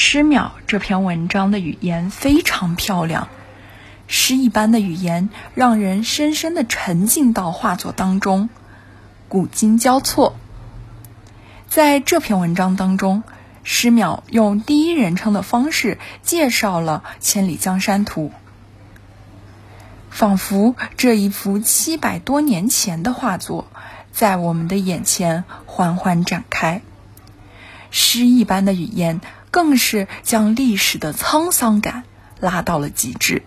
诗淼这篇文章的语言非常漂亮，诗一般的语言让人深深的沉浸到画作当中，古今交错。在这篇文章当中，诗淼用第一人称的方式介绍了《千里江山图》，仿佛这一幅七百多年前的画作在我们的眼前缓缓展开。诗一般的语言更是将历史的沧桑感拉到了极致。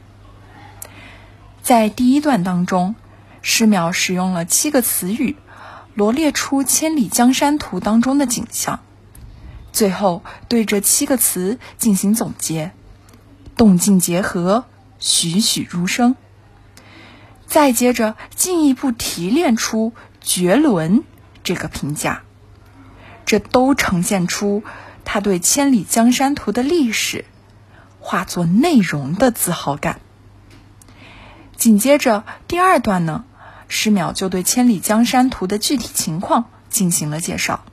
在第一段当中，诗淼使用了七个词语。罗列出《千里江山图》当中的景象，最后对这七个词进行总结，动静结合，栩栩如生。再接着进一步提炼出“绝伦”这个评价，这都呈现出他对《千里江山图》的历史、画作内容的自豪感。紧接着第二段呢？诗淼就对《千里江山图》的具体情况进行了介绍。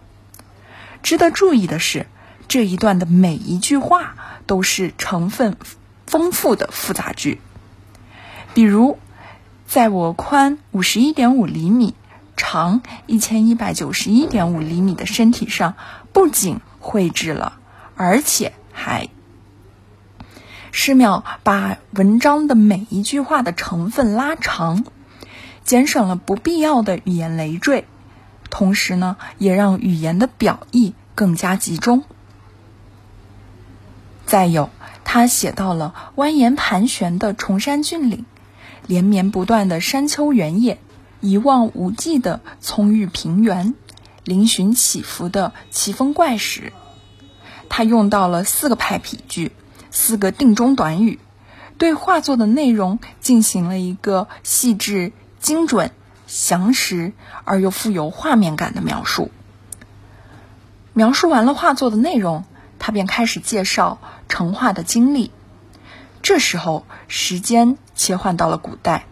值得注意的是，这一段的每一句话都是成分丰富的复杂句。比如，在我宽五十一点五厘米、长一千一百九十一点五厘米的身体上，不仅绘制了，而且还……诗淼把文章的每一句话的成分拉长。减省了不必要的语言累赘，同时呢，也让语言的表意更加集中。再有，他写到了蜿蜒盘旋的崇山峻岭，连绵不断的山丘原野，一望无际的葱郁平原，嶙峋起伏的奇峰怪石。他用到了四个派比句，四个定中短语，对画作的内容进行了一个细致。精准、详实而又富有画面感的描述。描述完了画作的内容，他便开始介绍成画的经历。这时候，时间切换到了古代。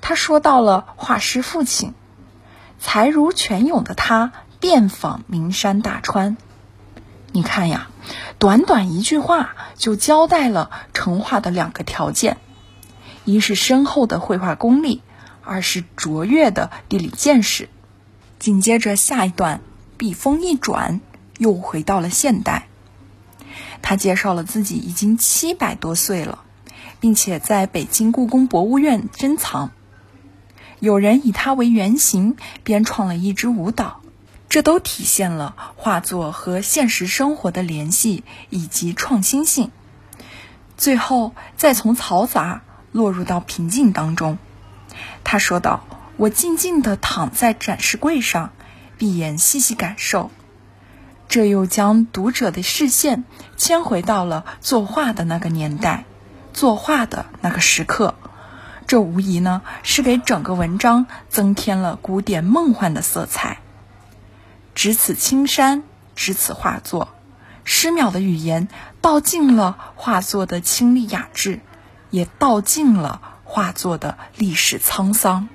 他说到了画师父亲，才如泉涌的他遍访名山大川。你看呀，短短一句话就交代了成画的两个条件。一是深厚的绘画功力，二是卓越的地理见识。紧接着下一段，笔锋一转，又回到了现代。他介绍了自己已经七百多岁了，并且在北京故宫博物院珍藏。有人以他为原型编创了一支舞蹈，这都体现了画作和现实生活的联系以及创新性。最后，再从嘈杂。落入到平静当中，他说道：“我静静地躺在展示柜上，闭眼细细感受。这又将读者的视线牵回到了作画的那个年代，作画的那个时刻。这无疑呢是给整个文章增添了古典梦幻的色彩。只此青山，只此画作。诗淼的语言道尽了画作的清丽雅致。”也道尽了画作的历史沧桑。